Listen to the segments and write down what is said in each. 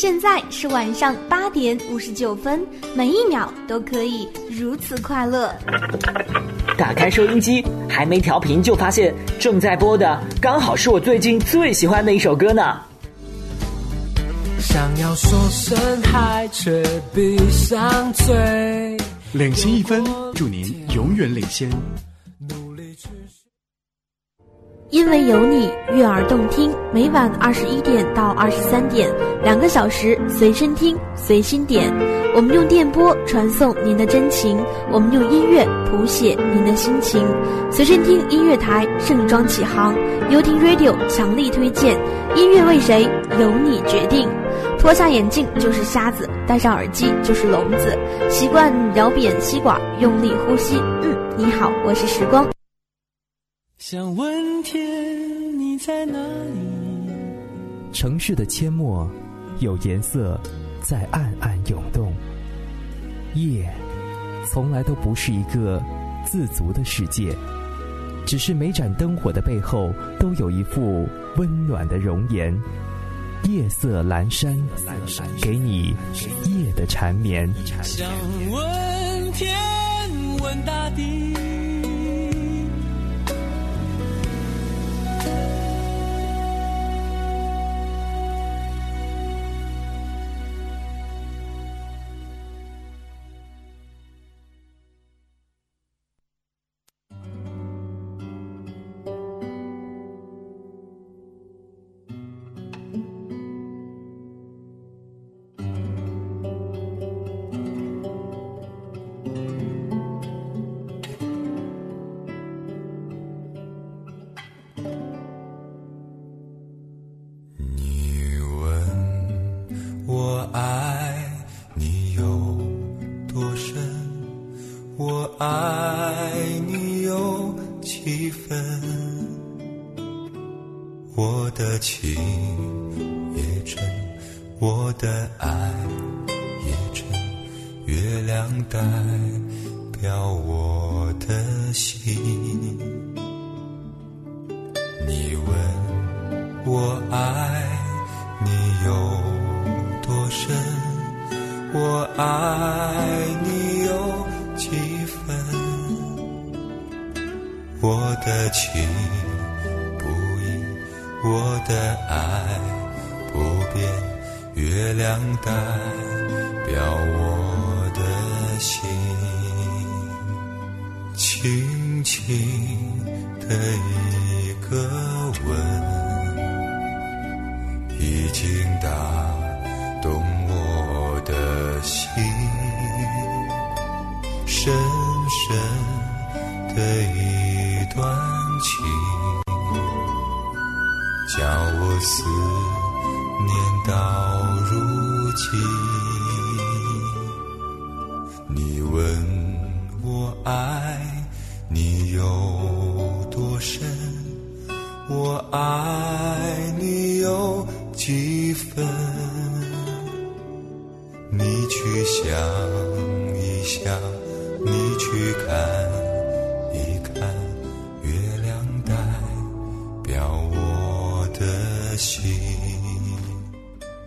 现在是晚上八点五十九分，每一秒都可以如此快乐。打开收音机，还没调频就发现正在播的刚好是我最近最喜欢的一首歌呢。想要说声嗨，却闭上嘴。领先一分，祝您永远领先。因为有你，悦耳动听。每晚二十一点到二十三点，两个小时，随身听，随心点。我们用电波传送您的真情，我们用音乐谱写您的心情。随身听音乐台盛装启航，优听 Radio 强力推荐。音乐为谁？由你决定。脱下眼镜就是瞎子，戴上耳机就是聋子。习惯咬扁吸管，用力呼吸。嗯，你好，我是时光。想问天，你在哪里？城市的阡陌，有颜色在暗暗涌动。夜，从来都不是一个自足的世界，只是每盏灯火的背后，都有一副温暖的容颜。夜色阑珊，给你夜的缠绵。想问天，问大地。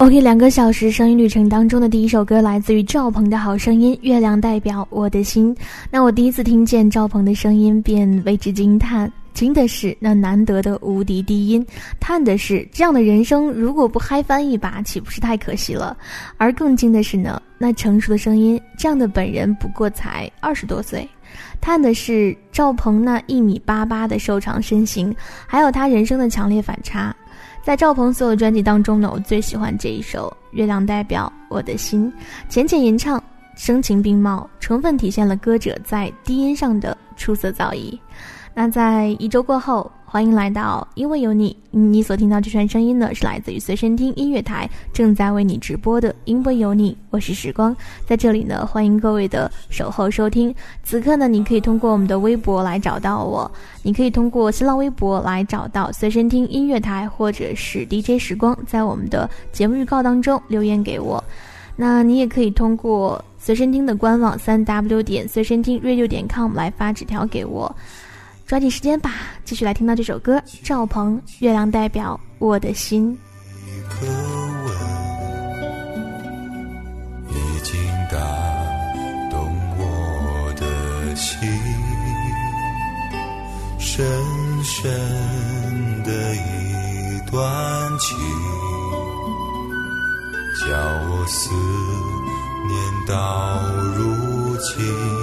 OK，两个小时声音旅程当中的第一首歌来自于赵鹏的好声音，《月亮代表我的心》。那我第一次听见赵鹏的声音，便为之惊叹。惊的是那难得的无敌低音，叹的是这样的人生如果不嗨翻一把，岂不是太可惜了？而更惊的是呢，那成熟的声音，这样的本人不过才二十多岁。叹的是赵鹏那一米八八的瘦长身形，还有他人生的强烈反差。在赵鹏所有专辑当中呢，我最喜欢这一首《月亮代表我的心》，浅浅吟唱，声情并茂，充分体现了歌者在低音上的出色造诣。那在一周过后，欢迎来到因为有你，你所听到这串声音呢，是来自于随身听音乐台正在为你直播的因为有你，我是时光，在这里呢，欢迎各位的守候收听。此刻呢，你可以通过我们的微博来找到我，你可以通过新浪微博来找到随身听音乐台，或者是 DJ 时光，在我们的节目预告当中留言给我。那你也可以通过随身听的官网三 w 点随身听 radio 点 com 来发纸条给我。抓紧时间吧继续来听到这首歌赵鹏月亮代表我的心。一个吻已经打动我的心深深的一段情叫我思念到如今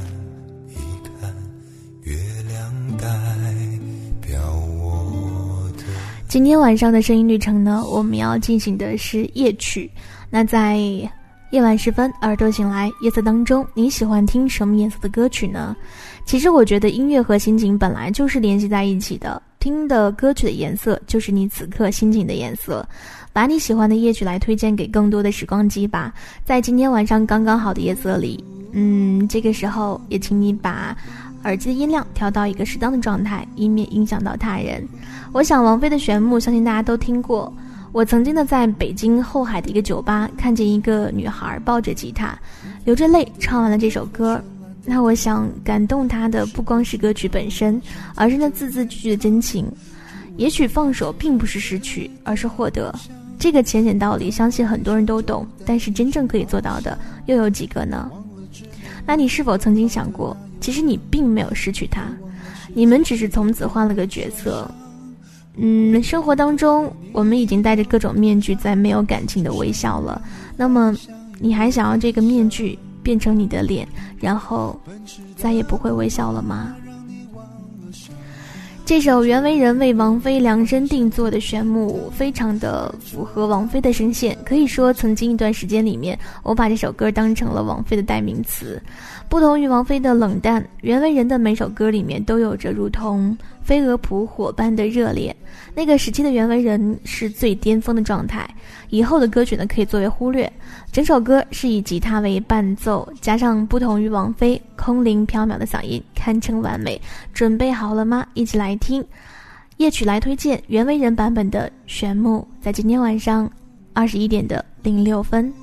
今天晚上的声音旅程呢，我们要进行的是夜曲。那在夜晚时分，耳朵醒来，夜色当中，你喜欢听什么颜色的歌曲呢？其实我觉得音乐和心情本来就是联系在一起的，听的歌曲的颜色就是你此刻心情的颜色。把你喜欢的夜曲来推荐给更多的时光机吧，在今天晚上刚刚好的夜色里，嗯，这个时候也请你把耳机的音量调到一个适当的状态，以免影响到他人。我想王菲的《旋木》，相信大家都听过。我曾经呢，在北京后海的一个酒吧，看见一个女孩抱着吉他，流着泪唱完了这首歌。那我想感动她的不光是歌曲本身，而是那字字句句的真情。也许放手并不是失去，而是获得。这个浅显道理，相信很多人都懂，但是真正可以做到的又有几个呢？那你是否曾经想过，其实你并没有失去他，你们只是从此换了个角色。嗯，生活当中，我们已经戴着各种面具，在没有感情的微笑了。那么，你还想要这个面具变成你的脸，然后再也不会微笑了吗？这首袁惟仁为王菲量身定做的《玄木》，非常的符合王菲的声线。可以说，曾经一段时间里面，我把这首歌当成了王菲的代名词。不同于王菲的冷淡，袁惟仁的每首歌里面都有着如同飞蛾扑火般的热烈。那个时期的袁惟仁是最巅峰的状态，以后的歌曲呢可以作为忽略。整首歌是以吉他为伴奏，加上不同于王菲空灵飘渺的嗓音，堪称完美。准备好了吗？一起来听夜曲来推荐袁惟仁版本的《玄木》，在今天晚上二十一点的零六分。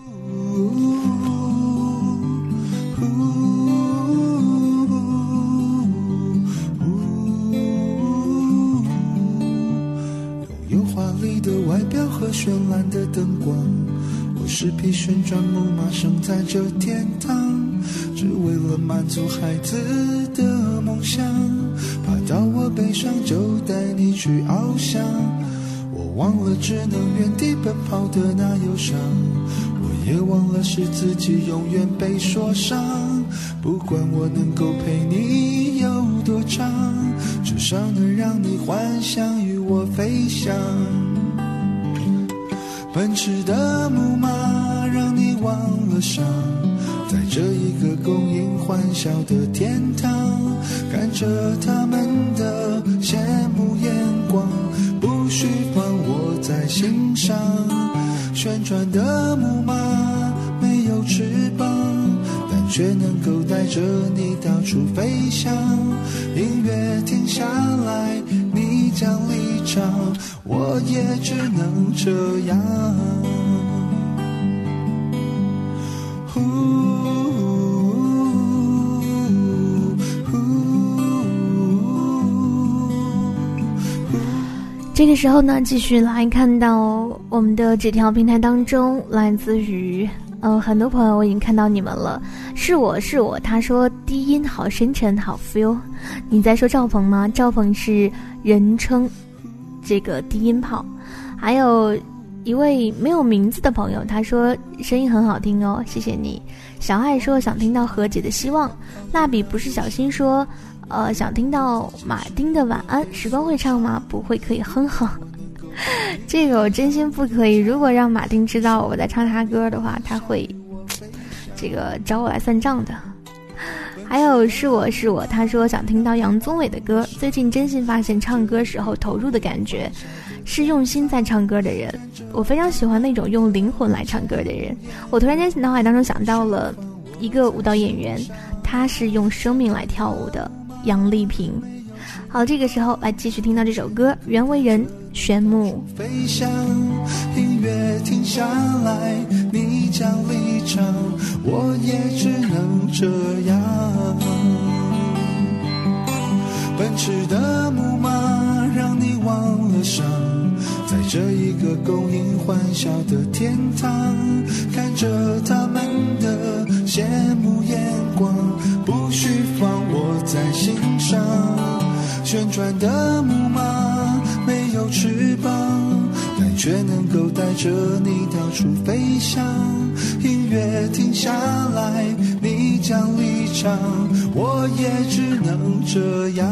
外表和绚烂的灯光，我是匹旋转木马，生在这天堂，只为了满足孩子的梦想。爬到我背上就带你去翱翔，我忘了只能原地奔跑的那忧伤，我也忘了是自己永远被说伤。不管我能够陪你有多长，至少能让你幻想与我飞翔。奔驰的木马让你忘了伤，在这一个供应欢笑的天堂，看着他们的羡慕眼光，不需放我在心上。旋转的木马没有翅膀，却能够带着你到处飞翔。音乐停下来，你将离场，我也只能这样。呼这个时候呢，继续来看到我们的纸条平台当中，来自于嗯很多朋友，我已经看到你们了，是我是我，他说低音好深沉，好 feel。你在说赵鹏吗？赵鹏是人称这个低音炮。还有一位没有名字的朋友，他说声音很好听哦，谢谢你。小爱说想听到何姐的希望，蜡笔不是小新说。呃，想听到马丁的晚安，时光会唱吗？不会，可以哼哼。这个我真心不可以。如果让马丁知道我在唱他歌的话，他会这个找我来算账的。还有是我是我，他说想听到杨宗纬的歌。最近真心发现唱歌时候投入的感觉，是用心在唱歌的人。我非常喜欢那种用灵魂来唱歌的人。我突然间脑海当中想到了一个舞蹈演员。他是用生命来跳舞的，杨丽萍。好，这个时候来继续听到这首歌，袁惟仁《玄木》。飞翔，音乐停下来，你将离场，我也只能这样。奔驰的木马让你忘了伤，在这一个供应欢笑的天堂，看着他们的羡慕眼光，不需放我在心上。旋转的木马没有翅膀，但却能够带着你到处飞翔。音乐停下来，你将离场，我也只能这样。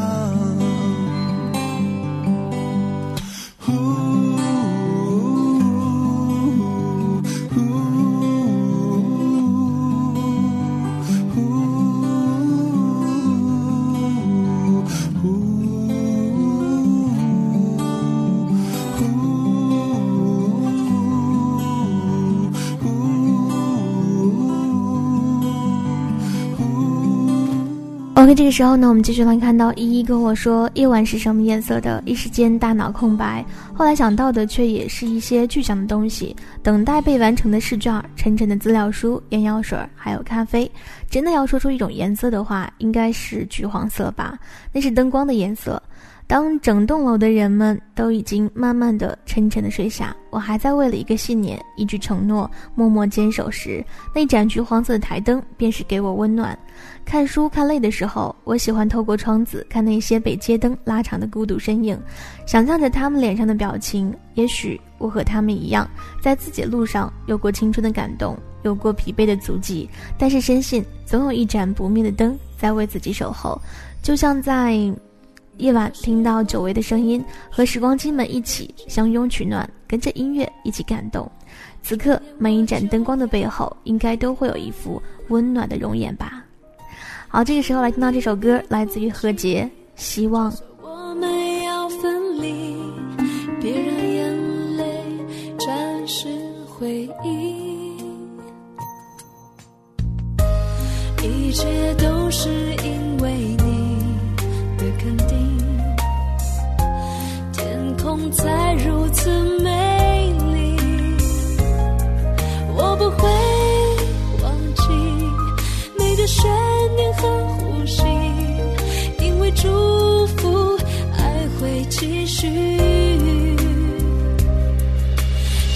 OK，这个时候呢，我们继续来看到依依跟我说夜晚是什么颜色的，一时间大脑空白。后来想到的却也是一些具象的东西，等待被完成的试卷、沉沉的资料书、眼药水，还有咖啡。真的要说出一种颜色的话，应该是橘黄色吧，那是灯光的颜色。当整栋楼的人们都已经慢慢的、沉沉的睡下，我还在为了一个信念、一句承诺默默坚守时，那盏橘黄色的台灯便是给我温暖。看书看累的时候，我喜欢透过窗子看那些被街灯拉长的孤独身影，想象着他们脸上的表情。也许我和他们一样，在自己的路上有过青春的感动，有过疲惫的足迹，但是深信总有一盏不灭的灯在为自己守候，就像在。夜晚听到久违的声音，和时光机们一起相拥取暖，跟着音乐一起感动。此刻每一盏灯光的背后，应该都会有一副温暖的容颜吧。好，这个时候来听到这首歌，来自于何洁，《希望》。我们要分离，别让眼泪沾湿回忆，一切都是因才如此美丽，我不会忘记每个悬念和呼吸，因为祝福爱会继续。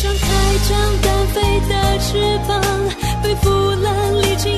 张开将单飞的翅膀，背负了历经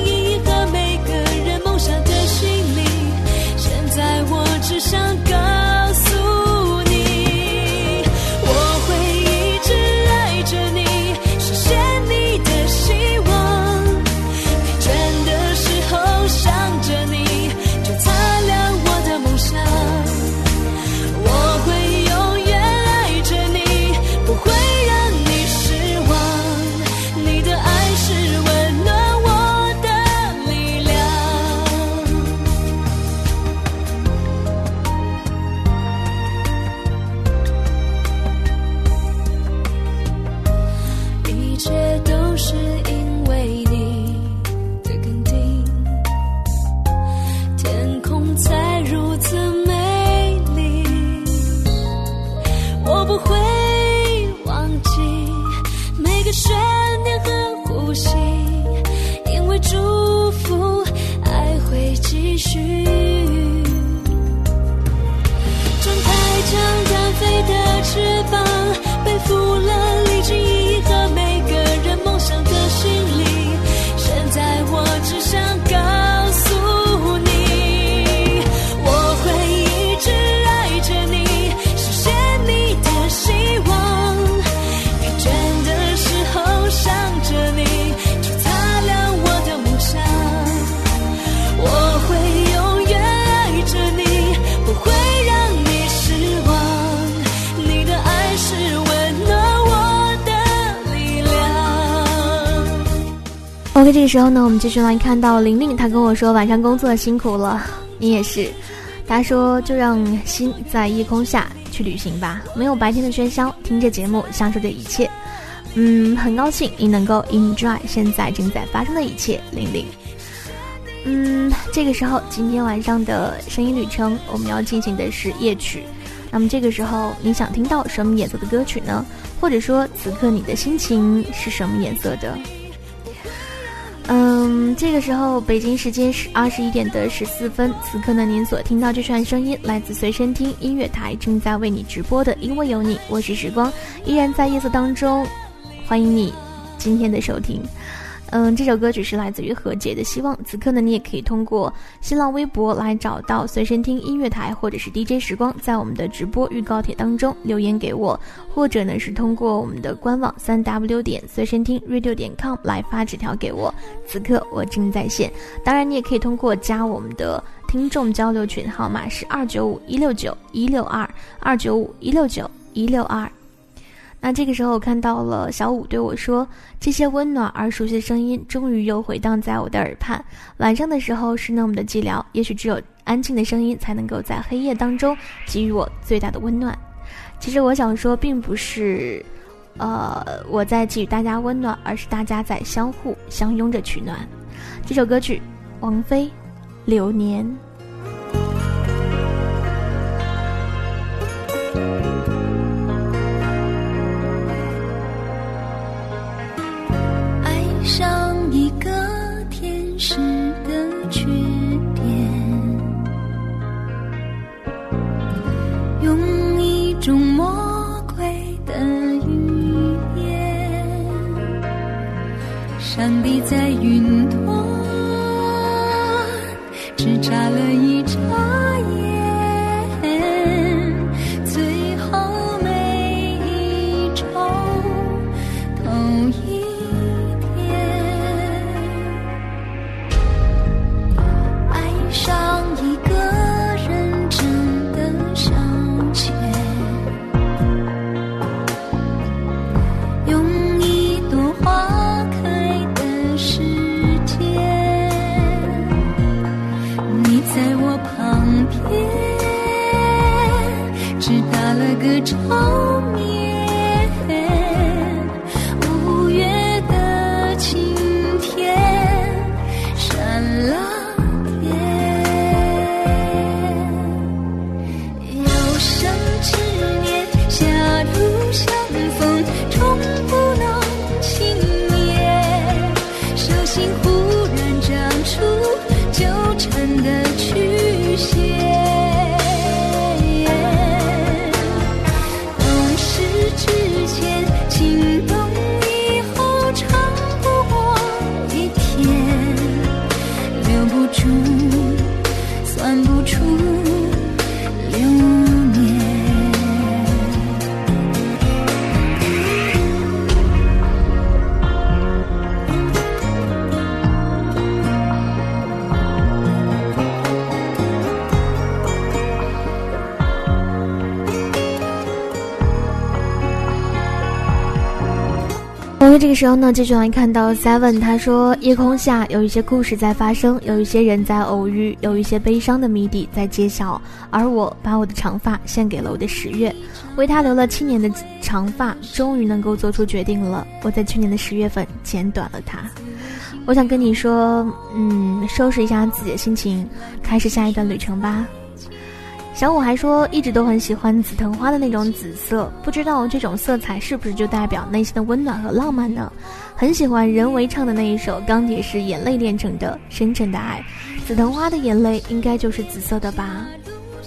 时候呢，我们继续来看到玲玲，她跟我说晚上工作辛苦了，你也是。她说就让心在夜空下去旅行吧，没有白天的喧嚣，听着节目，享受着一切。嗯，很高兴你能够 enjoy 现在正在发生的一切，玲玲。嗯，这个时候，今天晚上的声音旅程，我们要进行的是夜曲。那么这个时候，你想听到什么颜色的歌曲呢？或者说，此刻你的心情是什么颜色的？嗯，这个时候，北京时间是二十一点的十四分。此刻呢，您所听到这串声音来自随身听音乐台正在为你直播的《因为有你》，我是时光，依然在夜色当中，欢迎你今天的收听。嗯，这首歌曲是来自于何洁的《希望》。此刻呢，你也可以通过新浪微博来找到随身听音乐台，或者是 DJ 时光，在我们的直播预告帖当中留言给我，或者呢是通过我们的官网三 W 点随身听 Radio 点 com 来发纸条给我。此刻我正在线，当然你也可以通过加我们的听众交流群，号码是二九五一六九一六二二九五一六九一六二。那这个时候，我看到了小五对我说：“这些温暖而熟悉的声音，终于又回荡在我的耳畔。晚上的时候是那么的寂寥，也许只有安静的声音才能够在黑夜当中给予我最大的温暖。其实我想说，并不是，呃，我在给予大家温暖，而是大家在相互相拥着取暖。”这首歌曲，王菲，《流年》。种魔鬼的语言，上帝在云端，只眨了一眨。时候呢，继续来看到 Seven，他说：夜空下有一些故事在发生，有一些人在偶遇，有一些悲伤的谜底在揭晓。而我把我的长发献给了我的十月，为他留了七年的长发，终于能够做出决定了。我在去年的十月份剪短了它。我想跟你说，嗯，收拾一下自己的心情，开始下一段旅程吧。小五还说，一直都很喜欢紫藤花的那种紫色，不知道这种色彩是不是就代表内心的温暖和浪漫呢？很喜欢任维唱的那一首《钢铁是眼泪炼成的深沉的爱》，紫藤花的眼泪应该就是紫色的吧？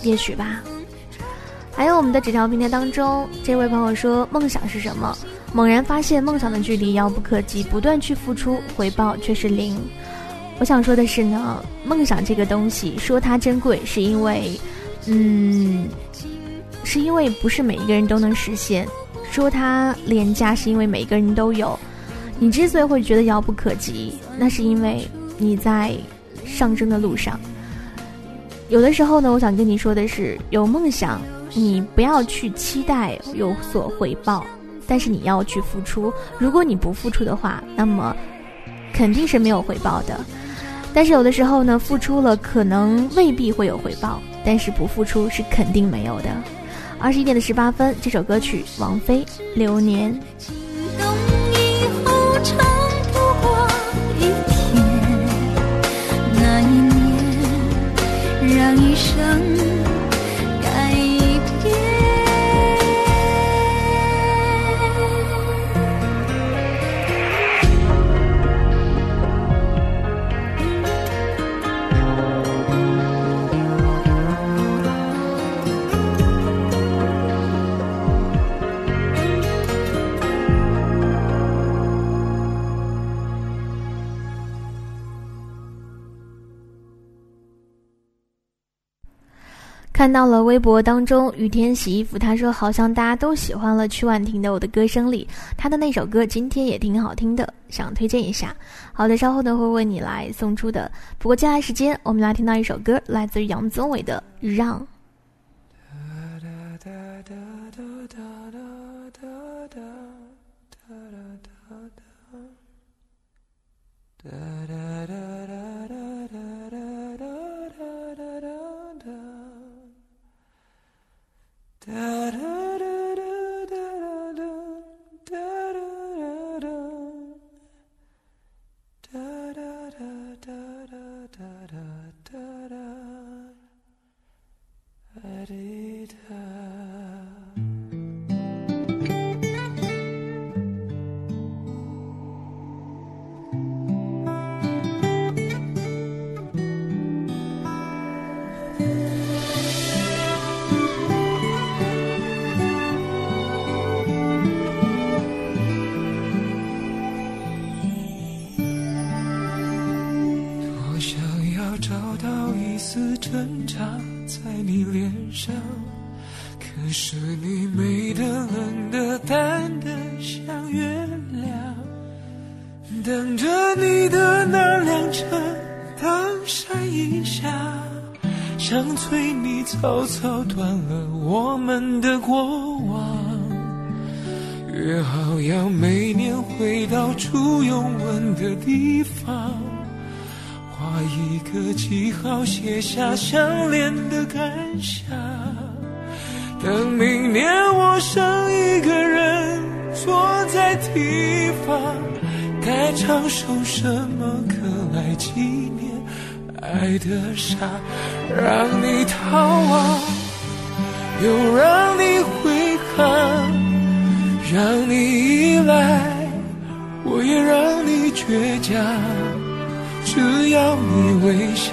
也许吧。还有我们的纸条平台当中，这位朋友说，梦想是什么？猛然发现梦想的距离遥不可及，不断去付出，回报却是零。我想说的是呢，梦想这个东西，说它珍贵，是因为。嗯，是因为不是每一个人都能实现。说它廉价，是因为每个人都有。你之所以会觉得遥不可及，那是因为你在上升的路上。有的时候呢，我想跟你说的是，有梦想，你不要去期待有所回报，但是你要去付出。如果你不付出的话，那么肯定是没有回报的。但是有的时候呢，付出了可能未必会有回报。但是不付出是肯定没有的。二十一点的十八分，这首歌曲王菲《流年》。让一生。看到了微博当中雨天洗衣服，他说好像大家都喜欢了曲婉婷的《我的歌声里》，他的那首歌今天也挺好听的，想推荐一下。好的，稍后呢会为你来送出的。不过接下来时间，我们来听到一首歌，来自于杨宗纬的《让》。Da-da. 下相恋的感想。等明年我剩一个人坐在堤防，该唱首什么歌来纪念？爱的傻，让你逃亡，又让你悔恨，让你依赖，我也让你倔强。只要你微笑，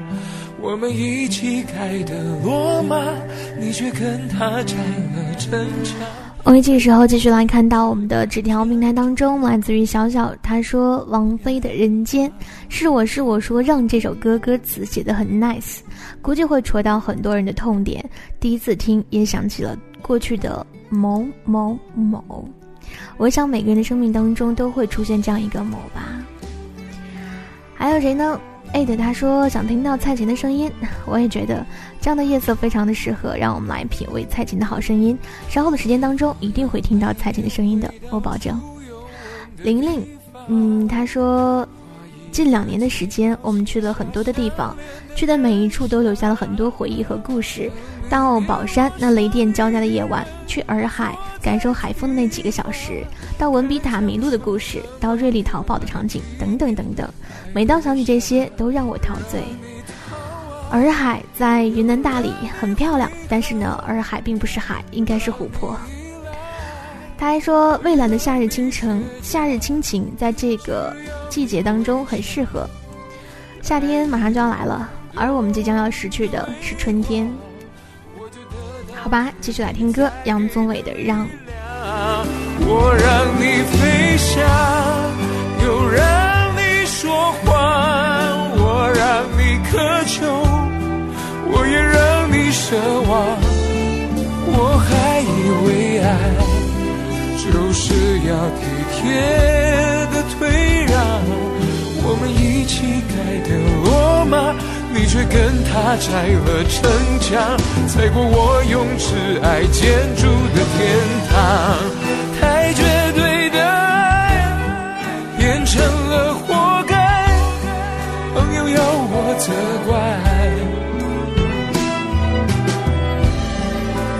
我们一起开的罗马，你却跟他拆了城墙。我们这时候继续来看到我们的纸条平台当中，来自于小小，他说王菲的《人间》是我是我说让这首歌歌词写的很 nice，估计会戳到很多人的痛点。第一次听也想起了过去的某某某，我想每个人的生命当中都会出现这样一个某吧。还有谁呢？艾特他说想听到蔡琴的声音，我也觉得这样的夜色非常的适合，让我们来品味蔡琴的好声音。稍后的时间当中一定会听到蔡琴的声音的，我保证。玲玲，嗯，他说。近两年的时间，我们去了很多的地方，去的每一处都留下了很多回忆和故事。到宝山那雷电交加的夜晚，去洱海感受海风的那几个小时，到文笔塔迷路的故事，到瑞丽逃跑的场景，等等等等。每当想起这些，都让我陶醉。洱海在云南大理很漂亮，但是呢，洱海并不是海，应该是湖泊。他还说，蔚蓝的夏日清晨，夏日亲情，在这个季节当中很适合。夏天马上就要来了，而我们即将要失去的是春天。好吧，继续来听歌，杨宗纬的《让》。我让你飞翔，又让你说谎，我让你渴求，我也让你奢望，我还以为爱。就是要体贴的退让，我们一起盖的罗马，你却跟他拆了城墙，踩过我用挚爱建筑的天堂。太绝对的爱变成了活该，朋友要我责怪，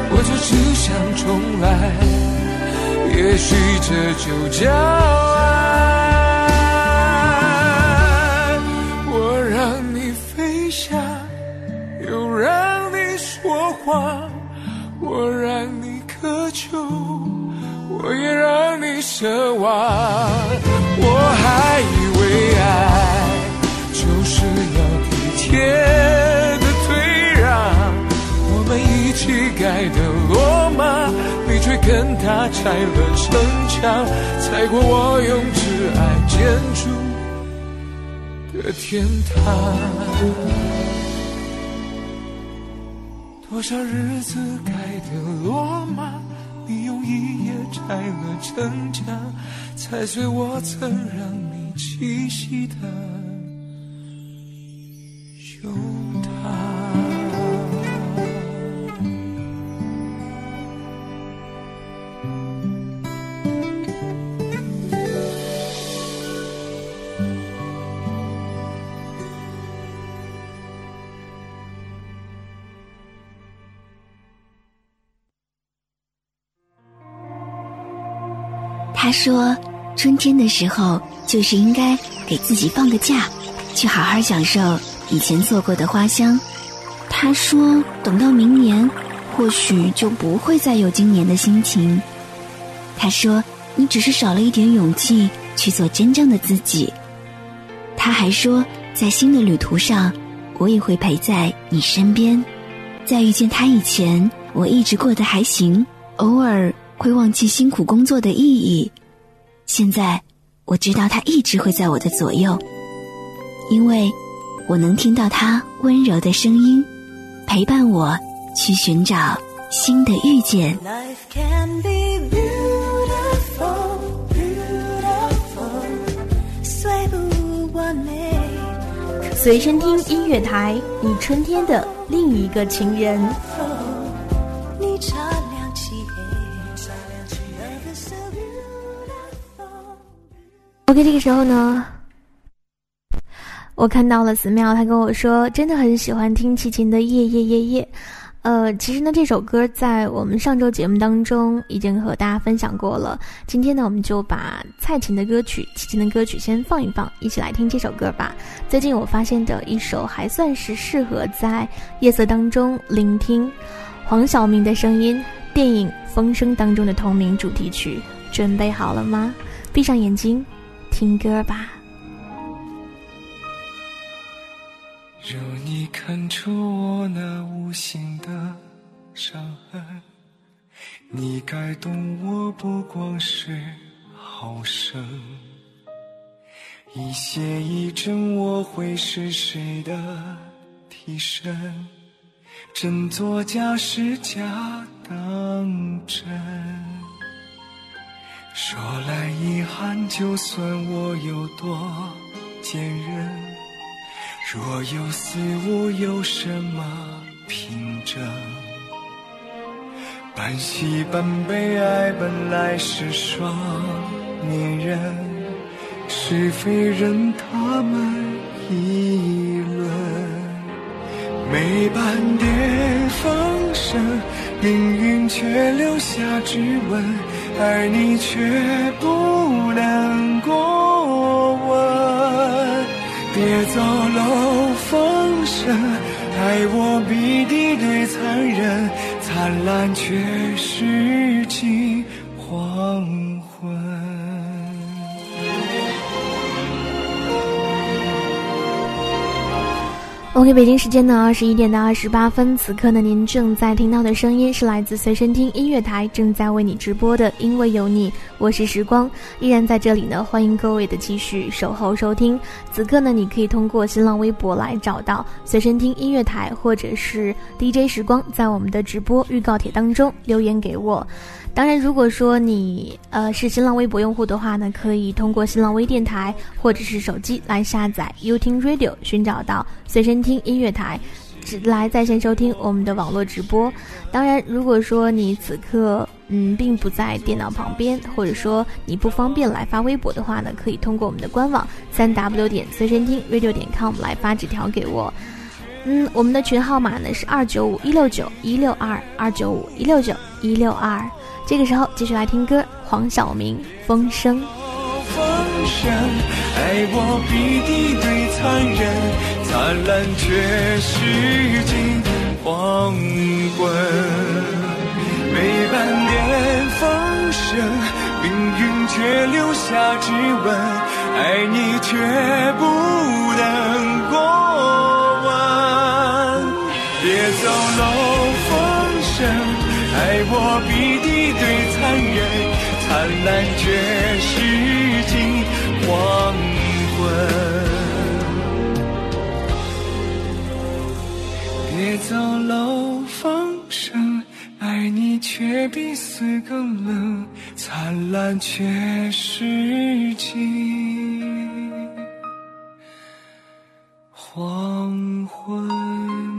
我就只想重来，也许这就叫爱。我让你渴求，我也让你奢望。我还以为爱就是要体贴的退让，我们一起盖的罗马，你却跟他拆了城墙，踩过我用挚爱建筑的天堂。多少日子盖的罗马，你用一夜拆了城墙，踩碎我曾让你栖息的胸他说：“春天的时候，就是应该给自己放个假，去好好享受以前做过的花香。”他说：“等到明年，或许就不会再有今年的心情。”他说：“你只是少了一点勇气去做真正的自己。”他还说：“在新的旅途上，我也会陪在你身边。在遇见他以前，我一直过得还行，偶尔。”会忘记辛苦工作的意义。现在我知道他一直会在我的左右，因为我能听到他温柔的声音，陪伴我去寻找新的遇见。随身听音乐台，你春天的另一个情人。OK，这个时候呢，我看到了寺庙，他跟我说，真的很喜欢听齐秦的《夜夜夜夜》。呃，其实呢，这首歌在我们上周节目当中已经和大家分享过了。今天呢，我们就把蔡琴的歌曲、齐秦的歌曲先放一放，一起来听这首歌吧。最近我发现的一首还算是适合在夜色当中聆听，黄晓明的声音，电影《风声》当中的同名主题曲。准备好了吗？闭上眼睛。听歌吧。如你看出我那无形的伤痕，你该懂我不光是好胜。一邪一正，我会是谁的替身？真作假，时假当真。说来遗憾，就算我有多坚韧，若有似无，有什么凭证？半喜半悲，爱本来是双面人，是非任他们议论。没半点风声，命运却留下指纹。而你却不能过问，别走漏风声，爱我比敌对残忍，灿烂却是近黄昏。OK，北京时间的二十一点到二十八分，此刻呢，您正在听到的声音是来自随身听音乐台正在为你直播的，因为有你，我是时光，依然在这里呢，欢迎各位的继续守候收听。此刻呢，你可以通过新浪微博来找到随身听音乐台，或者是 DJ 时光，在我们的直播预告帖当中留言给我。当然，如果说你呃是新浪微博用户的话呢，可以通过新浪微电台或者是手机来下载 y o u t u Radio，寻找到随身听音乐台，只来在线收听我们的网络直播。当然，如果说你此刻嗯并不在电脑旁边，或者说你不方便来发微博的话呢，可以通过我们的官网三 w 点随身听 radio 点 com 来发纸条给我。嗯，我们的群号码呢是二九五一六九一六二二九五一六九一六二。这个时候继续来听歌，黄晓明《风声》。风声，爱我比敌对残忍，灿烂却是尽黄昏。每半点风声，命运却留下指纹，爱你却不能过问。别走漏，爱我比敌对残忍，灿烂却是尽黄昏。别走漏风声，爱你却比死更冷，灿烂却是尽黄昏。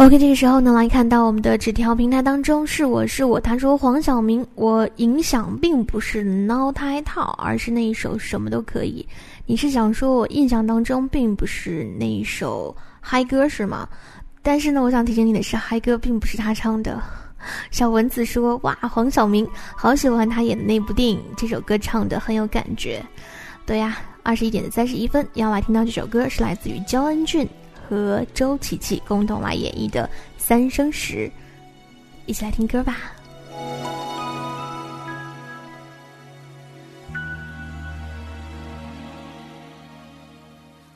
OK，这个时候呢，来看到我们的纸条平台当中，是我是我，他说黄晓明，我影响并不是挠胎套，而是那一首什么都可以。你是想说我印象当中并不是那一首嗨歌是吗？但是呢，我想提醒你的是，嗨歌并不是他唱的。小蚊子说，哇，黄晓明好喜欢他演的那部电影，这首歌唱的很有感觉。对呀，二十一点的三十一分要来听到这首歌，是来自于焦恩俊。和周琪琪共同来演绎的《三生石》，一起来听歌吧。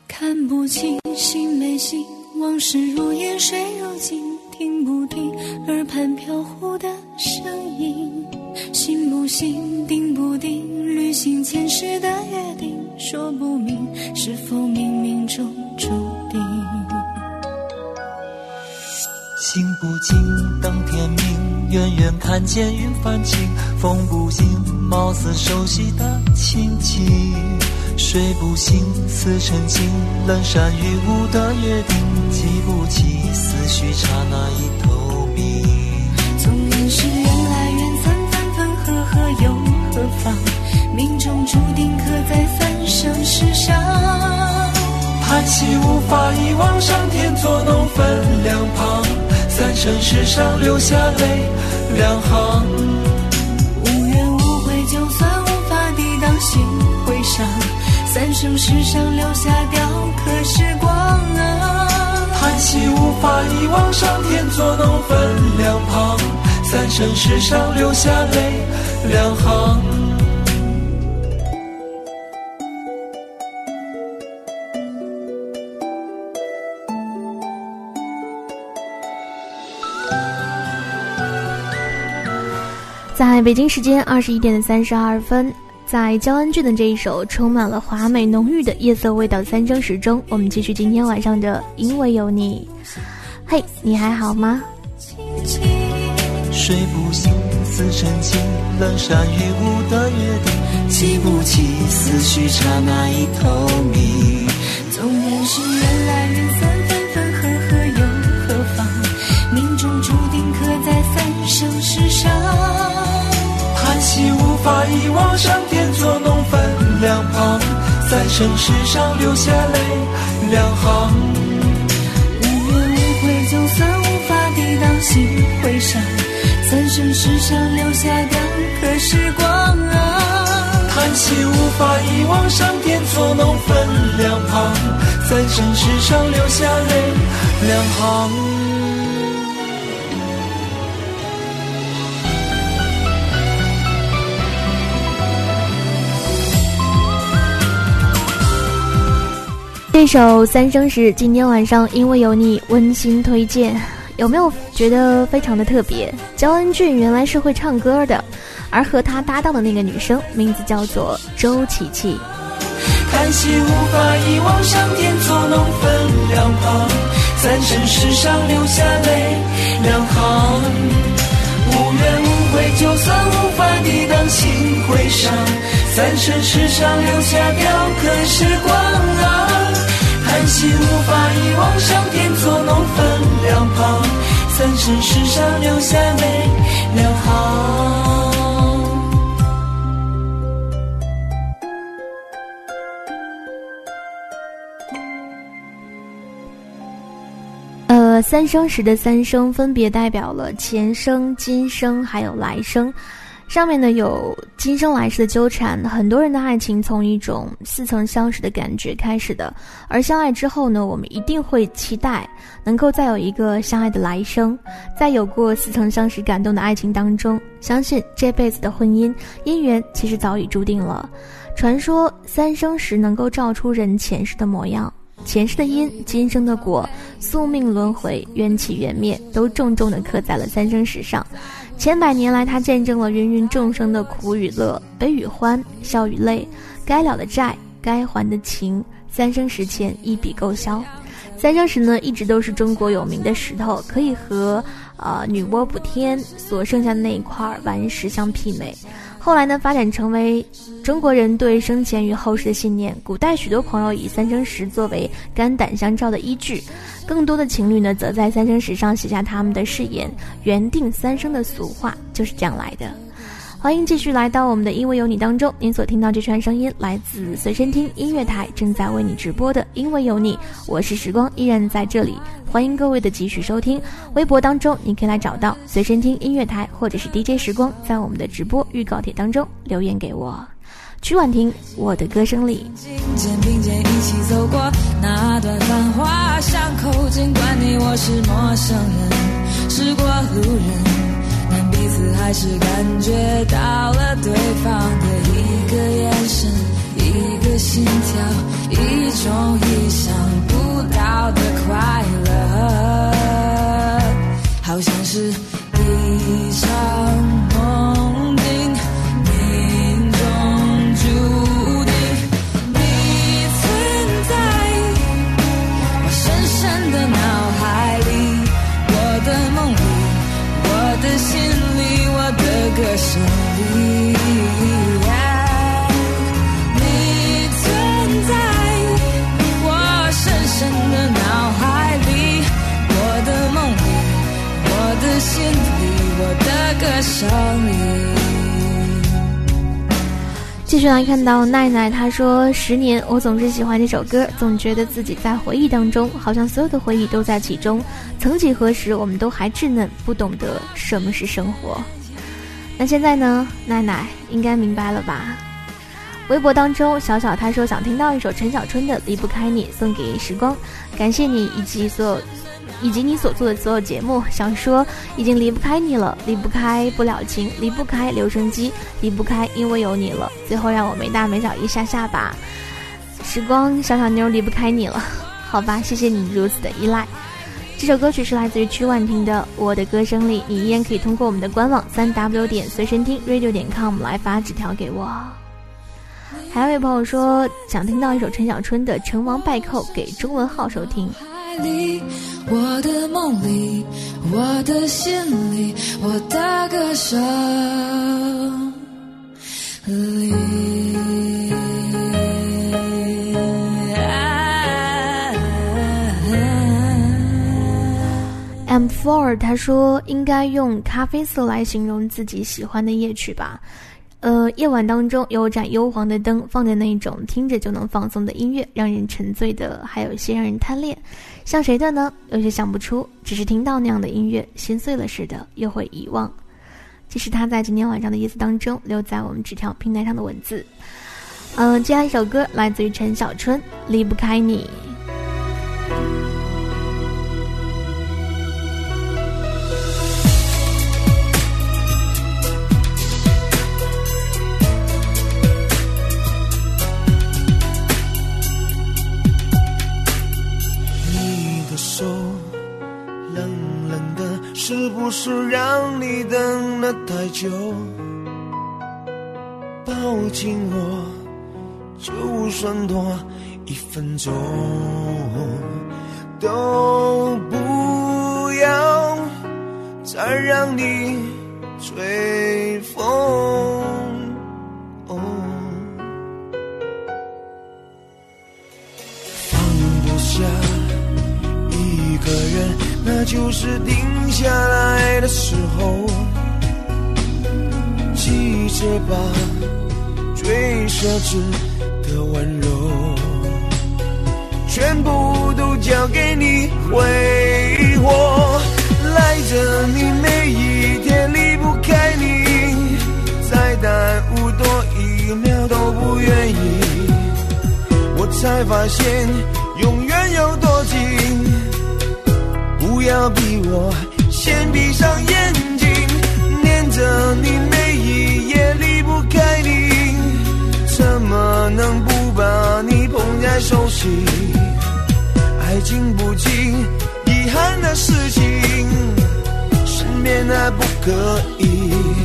看不清，心没心，往事如烟，水如镜，听不听耳畔飘忽的声音，信不信，定不定，履行前世的约定，说不明是否冥冥中注定。心不静，等天明，远远看见云泛青，风不静，貌似熟悉的情景。睡不醒，似曾经冷山雨雾的约定，记不起思绪刹那一透明。纵然是缘来缘散，分分合合又何妨？命中注定刻在三生石上。叹息无法遗忘，上天作弄分两旁。三生石上留下泪两行，无怨无悔，就算无法抵挡心会伤。三生石上留下雕刻时光啊，叹息无法遗忘，上天作弄分两旁。三生石上留下泪两行。在北京时间二十一点的三十二分，在焦恩俊的这一首充满了华美浓郁的夜色味道的三生石中，我们继续今天晚上的因为有你。嘿，你还好吗？睡不醒，似曾经冷山雨雾的约定，记不起思绪刹那一透明。惜无法遗忘，上天作弄分两旁，三生石上留下泪两行。无怨无悔，就算无法抵挡心会伤，三生石上留下雕刻时光啊。叹息无法遗忘，上天作弄分两旁，三生石上留下泪两行。这首《三生石》今天晚上因为有你温馨推荐，有没有觉得非常的特别？焦恩俊原来是会唱歌的，而和他搭档的那个女生名字叫做周琪琪。叹息无法遗忘，上天作弄分两旁，三生石上留下泪两行。无怨无悔，就算无法抵挡心会伤，三生石上留下雕刻时光啊。叹息无法遗忘，上天作弄分两旁，三生石上留下泪两行。呃，三生石的三生分别代表了前生、今生还有来生。上面呢有今生来世的纠缠，很多人的爱情从一种似曾相识的感觉开始的，而相爱之后呢，我们一定会期待能够再有一个相爱的来生，在有过似曾相识感动的爱情当中，相信这辈子的婚姻姻缘其实早已注定了。传说三生石能够照出人前世的模样，前世的因，今生的果，宿命轮回，缘起缘灭，都重重的刻在了三生石上。千百年来，他见证了芸芸众生的苦与乐、悲与欢、笑与泪，该了的债、该还的情，三生石前一笔勾销。三生石呢，一直都是中国有名的石头，可以和呃女娲补天所剩下的那一块顽石相媲美。后来呢，发展成为中国人对生前与后世的信念。古代许多朋友以三生石作为肝胆相照的依据，更多的情侣呢，则在三生石上写下他们的誓言。缘定三生的俗话就是这样来的。欢迎继续来到我们的因为有你当中，您所听到这串声音来自随身听音乐台正在为你直播的因为有你，我是时光，依然在这里，欢迎各位的继续收听。微博当中你可以来找到随身听音乐台或者是 DJ 时光，在我们的直播预告帖当中留言给我。曲婉婷，我的歌声里。肩并肩一起走过那段繁华巷口，尽管你我是陌生人，是过路人。彼此还是感觉到了对方的一个眼神，一个心跳，一种意想不到的快乐，好像是一场续来看到奈奈，她说：“十年，我总是喜欢这首歌，总觉得自己在回忆当中，好像所有的回忆都在其中。曾几何时，我们都还稚嫩，不懂得什么是生活。”那现在呢，奈奈应该明白了吧？微博当中，小小他说想听到一首陈小春的《离不开你》，送给时光，感谢你以及所有，以及你所做的所有节目。想说已经离不开你了，离不开不了情，离不开留声机，离不开因为有你了。最后让我没大没小一下下吧，时光小小妞离不开你了，好吧，谢谢你如此的依赖。这首歌曲是来自于曲婉婷的《我的歌声里》，你依然可以通过我们的官网三 w 点随身听 radio 点 com 来发纸条给我。还有一位朋友说想听到一首陈小春的《成王败寇》给中文号收听。我的梦里，我的心里，我的歌声里。M Four 他说应该用咖啡色来形容自己喜欢的夜曲吧，呃，夜晚当中有盏幽黄的灯，放在那种听着就能放松的音乐，让人沉醉的，还有一些让人贪恋。像谁的呢？有些想不出，只是听到那样的音乐，心碎了似的，又会遗忘。这是他在今天晚上的夜色当中留在我们纸条平台上的文字。嗯，接下来一首歌来自于陈小春，《离不开你》。是让你等了太久，抱紧我，就算多一分钟，都不要再让你吹风。那就是定下来的时候，记着吧，最奢侈的温柔，全部都交给你挥霍，赖着你每一天离不开你，再耽误多一秒都不愿意，我才发现永远有多近。要逼我先闭上眼睛，念着你每一夜离不开你，怎么能不把你捧在手心？爱经不起遗憾的事情，身边还不可以。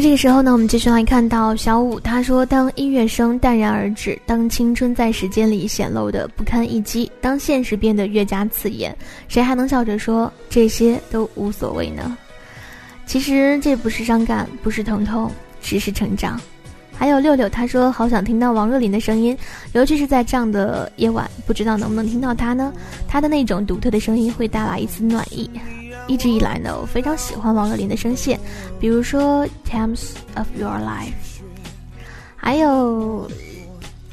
这个时候呢，我们继续来看到小五，他说：“当音乐声淡然而止，当青春在时间里显露的不堪一击，当现实变得越加刺眼，谁还能笑着说这些都无所谓呢？”其实这不是伤感，不是疼痛，只是成长。还有六六，他说：“好想听到王若琳的声音，尤其是在这样的夜晚，不知道能不能听到她呢？她的那种独特的声音会带来一丝暖意。”一直以来呢，我非常喜欢王若琳的声线，比如说《Times of Your Life》，还有，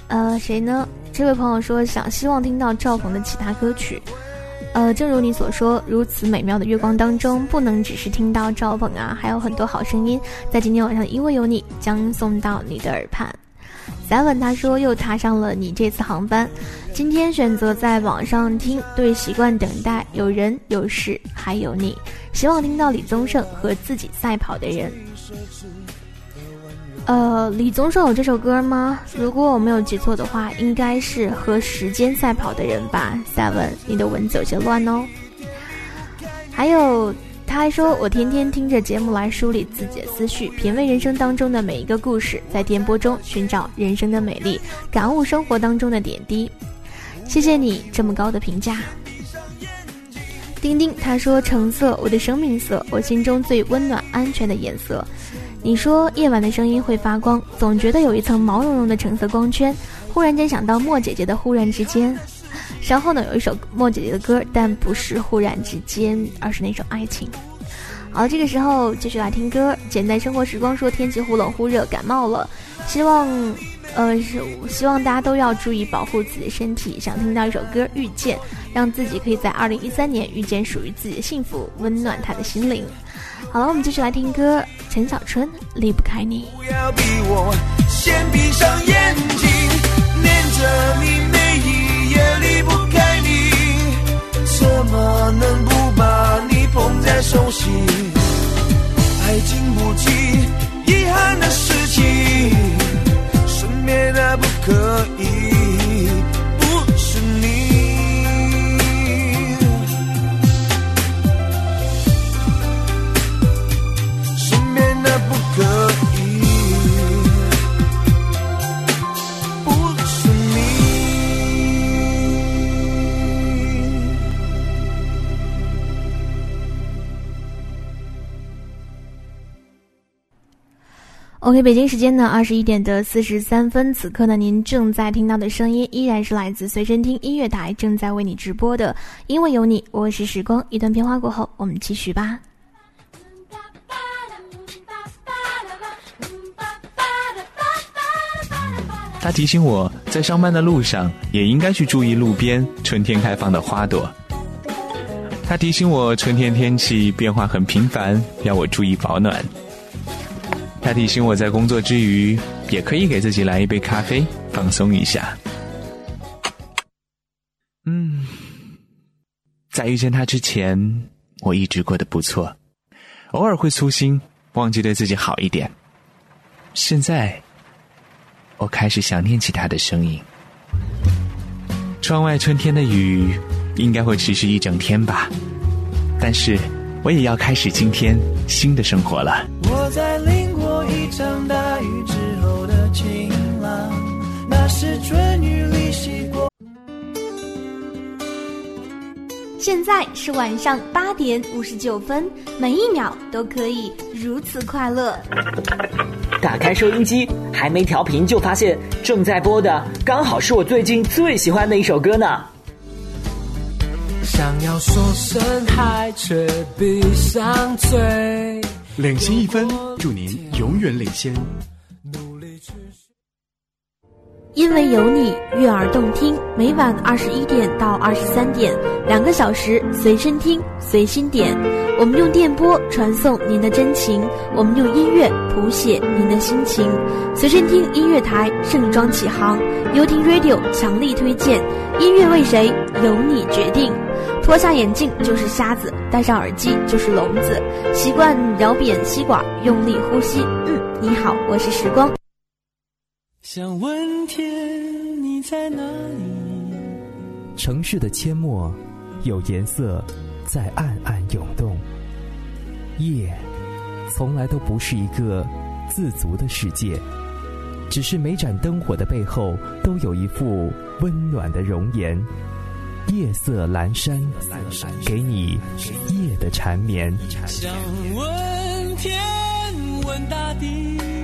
呃，谁呢？这位朋友说想希望听到赵鹏的其他歌曲。呃，正如你所说，如此美妙的月光当中，不能只是听到赵鹏啊，还有很多好声音，在今天晚上因为有你将送到你的耳畔。Seven 他说又踏上了你这次航班，今天选择在网上听，对习惯等待，有人有事还有你，希望听到李宗盛和自己赛跑的人。呃，李宗盛有这首歌吗？如果我没有记错的话，应该是和时间赛跑的人吧。Seven，你的文字有些乱哦。还有。他还说：“我天天听着节目来梳理自己的思绪，品味人生当中的每一个故事，在电波中寻找人生的美丽，感悟生活当中的点滴。”谢谢你这么高的评价。丁丁他说：“橙色，我的生命色，我心中最温暖安全的颜色。”你说夜晚的声音会发光，总觉得有一层毛茸茸的橙色光圈。忽然间想到莫姐姐的《忽然之间》。稍后呢，有一首莫姐姐的歌，但不是忽然之间，而是那首爱情。好，这个时候继续来听歌。简单生活时光说天气忽冷忽热，感冒了，希望，呃，是希望大家都要注意保护自己的身体。想听到一首歌《遇见》，让自己可以在二零一三年遇见属于自己的幸福，温暖他的心灵。好了，我们继续来听歌。陈小春离不开你。不要逼我先闭上眼睛，念着你。怎么能不把你捧在手心？爱经不起遗憾的事情，身边的不可以 OK，北京时间呢二十一点的四十三分，此刻呢您正在听到的声音依然是来自随身听音乐台正在为你直播的，因为有你，我是时光。一段片花过后，我们继续吧。他提醒我在上班的路上也应该去注意路边春天开放的花朵。他提醒我春天天气变化很频繁，要我注意保暖。他提醒我在工作之余，也可以给自己来一杯咖啡，放松一下。嗯，在遇见他之前，我一直过得不错，偶尔会粗心，忘记对自己好一点。现在，我开始想念起他的声音。窗外春天的雨，应该会持续一整天吧。但是，我也要开始今天新的生活了。我在一场大雨之后的晴朗，那是春雨里洗过。现在是晚上八点五十九分，每一秒都可以如此快乐。打开收音机，还没调频就发现正在播的刚好是我最近最喜欢的一首歌呢。想要说声嗨，却闭上嘴。领先一分，祝您永远领先。因为有你，悦耳动听。每晚二十一点到二十三点，两个小时，随身听，随心点。我们用电波传送您的真情，我们用音乐谱写您的心情。随身听音乐台盛装启航，优听 Radio 强力推荐。音乐为谁？由你决定。脱下眼镜就是瞎子，戴上耳机就是聋子。习惯咬扁吸管，用力呼吸。嗯，你好，我是时光。想问天，你在哪里？城市的阡陌，有颜色在暗暗涌动。夜，从来都不是一个自足的世界，只是每盏灯火的背后，都有一副温暖的容颜。夜色阑珊，给你夜的缠绵。想问天，问大地。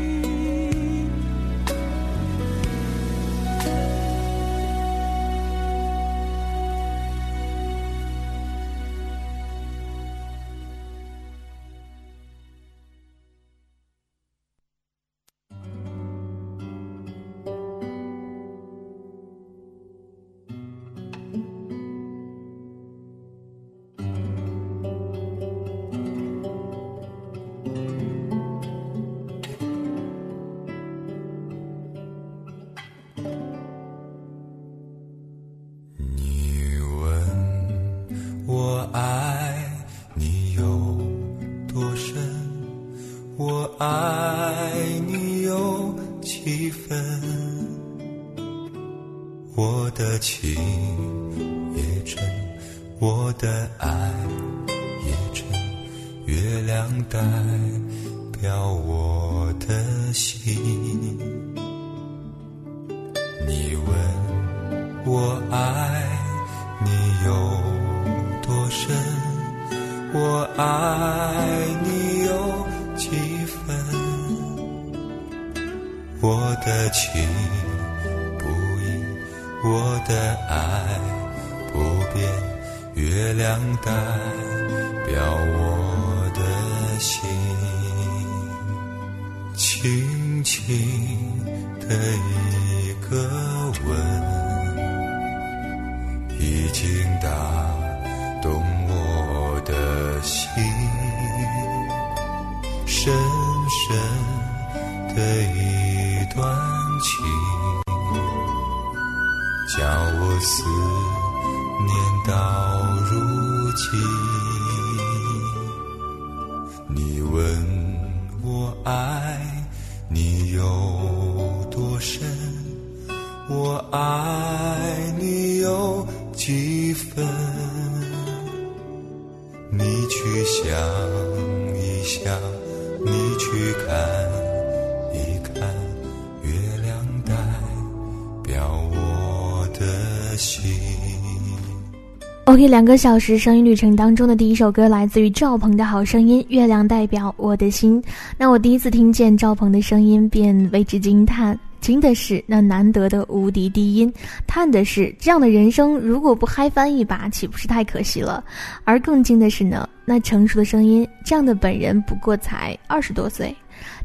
OK，两个小时声音旅程当中的第一首歌来自于赵鹏的好声音，《月亮代表我的心》。那我第一次听见赵鹏的声音，便为之惊叹。惊的是那难得的无敌低音，叹的是这样的人生如果不嗨翻一把，岂不是太可惜了？而更惊的是呢，那成熟的声音，这样的本人不过才二十多岁。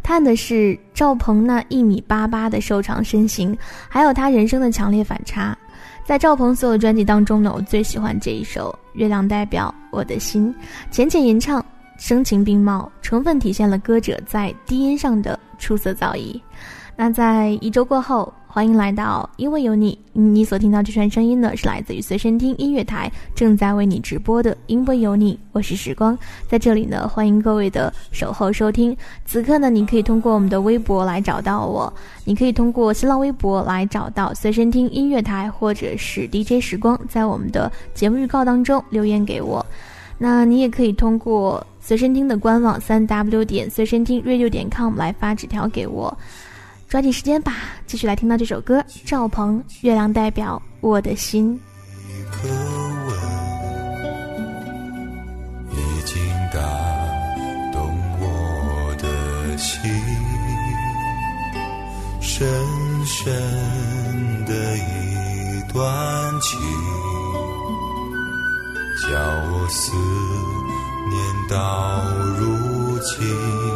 叹的是赵鹏那一米八八的瘦长身形，还有他人生的强烈反差。在赵鹏所有专辑当中呢，我最喜欢这一首《月亮代表我的心》，浅浅吟唱，声情并茂，充分体现了歌者在低音上的出色造诣。那在一周过后，欢迎来到因为有你。你所听到这串声音呢，是来自于随身听音乐台正在为你直播的。因为有你，我是时光，在这里呢，欢迎各位的守候收听。此刻呢，你可以通过我们的微博来找到我，你可以通过新浪微博来找到随身听音乐台，或者是 DJ 时光，在我们的节目预告当中留言给我。那你也可以通过随身听的官网三 w 点随身听 radio 点 com 来发纸条给我。抓紧时间吧，继续来听到这首歌，赵鹏《月亮代表我的心》。一个吻已经打动我的心，深深的一段情，叫我思念到如今。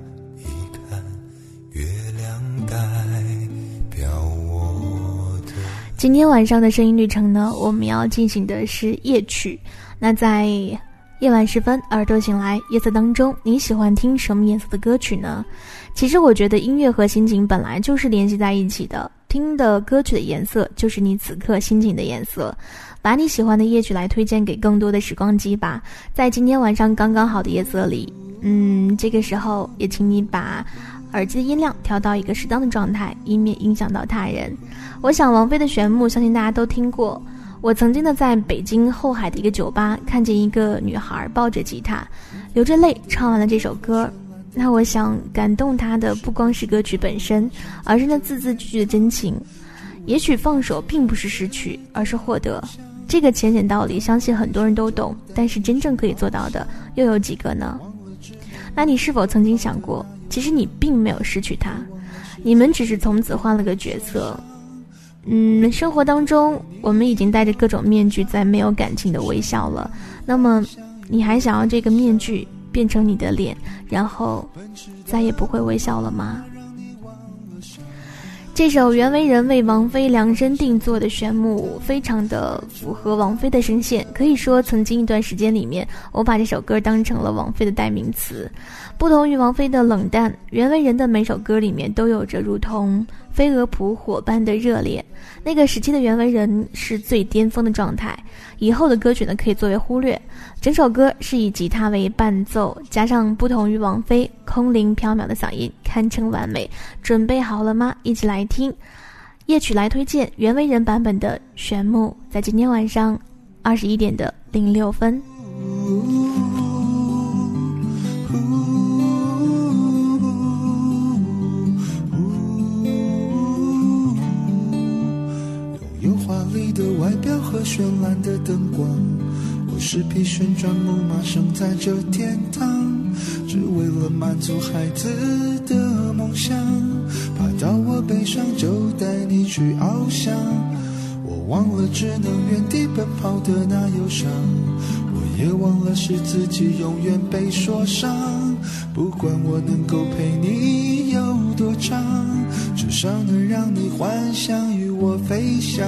今天晚上的声音旅程呢，我们要进行的是夜曲。那在夜晚时分，耳朵醒来，夜色当中，你喜欢听什么颜色的歌曲呢？其实我觉得音乐和心情本来就是联系在一起的，听的歌曲的颜色就是你此刻心情的颜色。把你喜欢的夜曲来推荐给更多的时光机吧，在今天晚上刚刚好的夜色里。嗯，这个时候也请你把耳机的音量调到一个适当的状态，以免影响到他人。我想王菲的《玄木》，相信大家都听过。我曾经的在北京后海的一个酒吧，看见一个女孩抱着吉他，流着泪唱完了这首歌。那我想感动她的不光是歌曲本身，而是那字字句句的真情。也许放手并不是失去，而是获得。这个浅显道理，相信很多人都懂，但是真正可以做到的又有几个呢？那你是否曾经想过，其实你并没有失去他，你们只是从此换了个角色。嗯，生活当中我们已经戴着各种面具，在没有感情的微笑了。那么，你还想要这个面具变成你的脸，然后再也不会微笑了吗？这首袁惟仁为王菲量身定做的玄木，非常的符合王菲的声线。可以说，曾经一段时间里面，我把这首歌当成了王菲的代名词。不同于王菲的冷淡，袁惟仁的每首歌里面都有着如同飞蛾扑火般的热烈。那个时期的袁惟仁是最巅峰的状态，以后的歌曲呢可以作为忽略。整首歌是以吉他为伴奏，加上不同于王菲空灵飘渺的嗓音，堪称完美。准备好了吗？一起来听夜曲来推荐袁惟仁版本的《玄木》，在今天晚上二十一点的零六分。拥有华丽的外表和绚烂的灯光。是匹旋转木马，生在这天堂，只为了满足孩子的梦想。怕到我悲伤，就带你去翱翔。我忘了只能原地奔跑的那忧伤，我也忘了是自己永远被说伤。不管我能够陪你有多长，至少能让你幻想与我飞翔。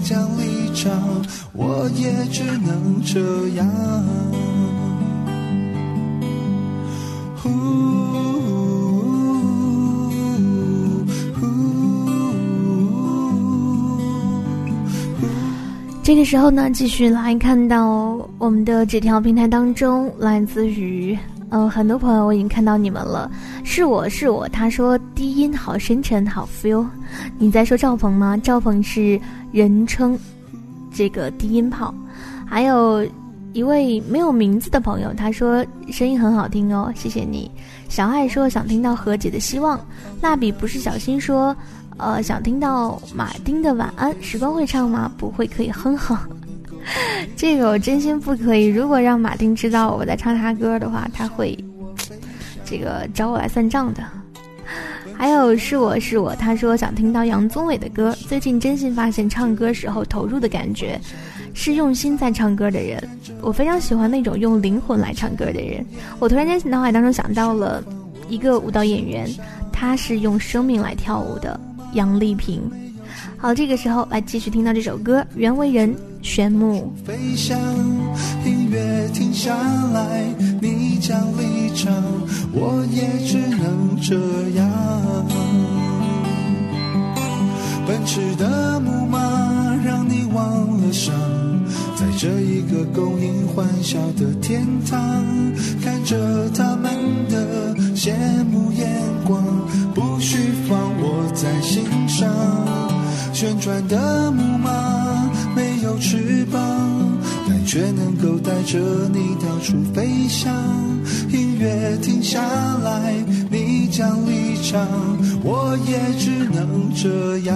将离场。我也只能这样。这个时候呢，继续来看到我们的纸条平台当中，来自于嗯很多朋友，我已经看到你们了。是我是我，他说低音好深沉，好 feel。你在说赵鹏吗？赵鹏是人称这个低音炮。还有一位没有名字的朋友，他说声音很好听哦，谢谢你。小爱说想听到何姐的希望。蜡笔不是小新说，呃，想听到马丁的晚安。时光会唱吗？不会，可以哼哼。这个我真心不可以。如果让马丁知道我在唱他歌的话，他会这个找我来算账的。还有是我是我，他说想听到杨宗纬的歌。最近真心发现唱歌时候投入的感觉，是用心在唱歌的人。我非常喜欢那种用灵魂来唱歌的人。我突然间脑海当中想到了一个舞蹈演员，他是用生命来跳舞的杨丽萍。好，这个时候来继续听到这首歌《缘为人》。玄木飞翔音乐停下来你将离场我也只能这样奔驰的木马让你忘了伤在这一个供应欢笑的天堂看着他们的羡慕眼光不需放我在心上旋转的木马没有翅膀，但却能够带着你到处飞翔。音乐停下来，你将离场，我也只能这样。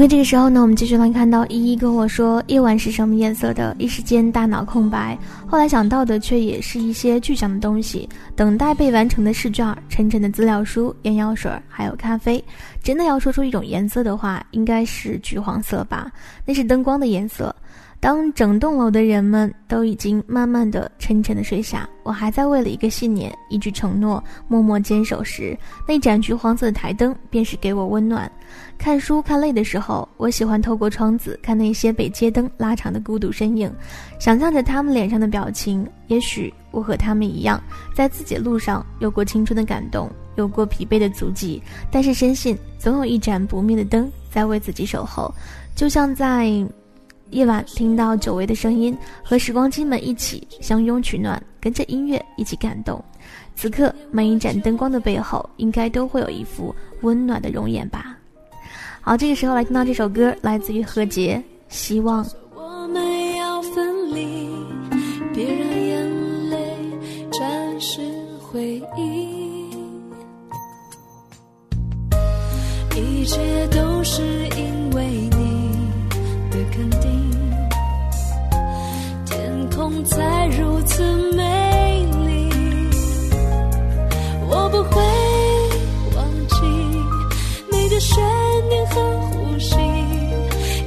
OK，这个时候呢，我们继续来看到依依跟我说夜晚是什么颜色的，一时间大脑空白。后来想到的却也是一些具象的东西，等待被完成的试卷、沉沉的资料书、眼药水，还有咖啡。真的要说出一种颜色的话，应该是橘黄色吧，那是灯光的颜色。当整栋楼的人们都已经慢慢的、沉沉的睡下，我还在为了一个信念、一句承诺默默坚守时，那盏橘黄色的台灯便是给我温暖。看书看累的时候，我喜欢透过窗子看那些被街灯拉长的孤独身影，想象着他们脸上的表情。也许我和他们一样，在自己的路上有过青春的感动，有过疲惫的足迹，但是深信总有一盏不灭的灯在为自己守候，就像在。夜晚听到久违的声音，和时光机们一起相拥取暖，跟着音乐一起感动。此刻每一盏灯光的背后，应该都会有一副温暖的容颜吧。好，这个时候来听到这首歌，来自于何洁，《希望》。别让眼泪回忆，一切都是一才如此美丽，我不会忘记你的悬念和呼吸，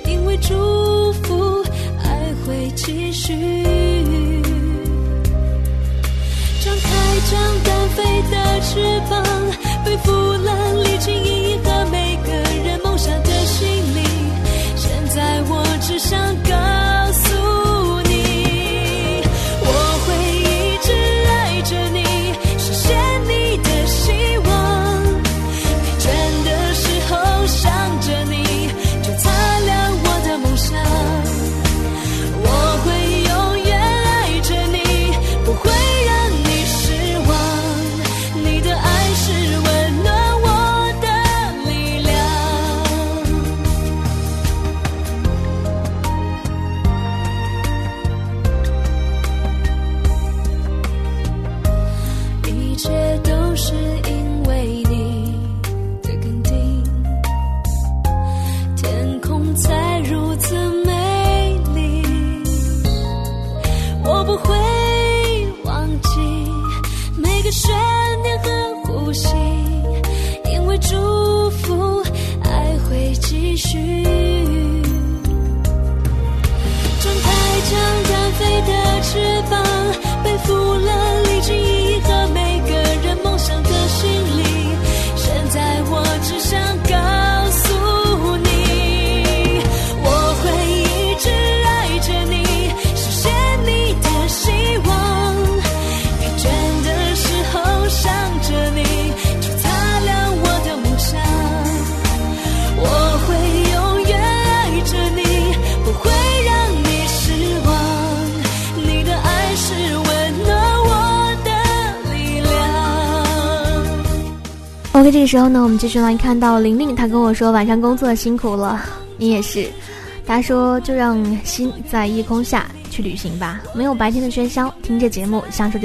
因为祝福爱会继续。张开将单飞的翅膀，背负了历经之后呢，我们继续来看到玲玲，她跟我说晚上工作辛苦了，你也是。她说就让心在夜空下去旅行吧，没有白天的喧嚣，听着节目，享受着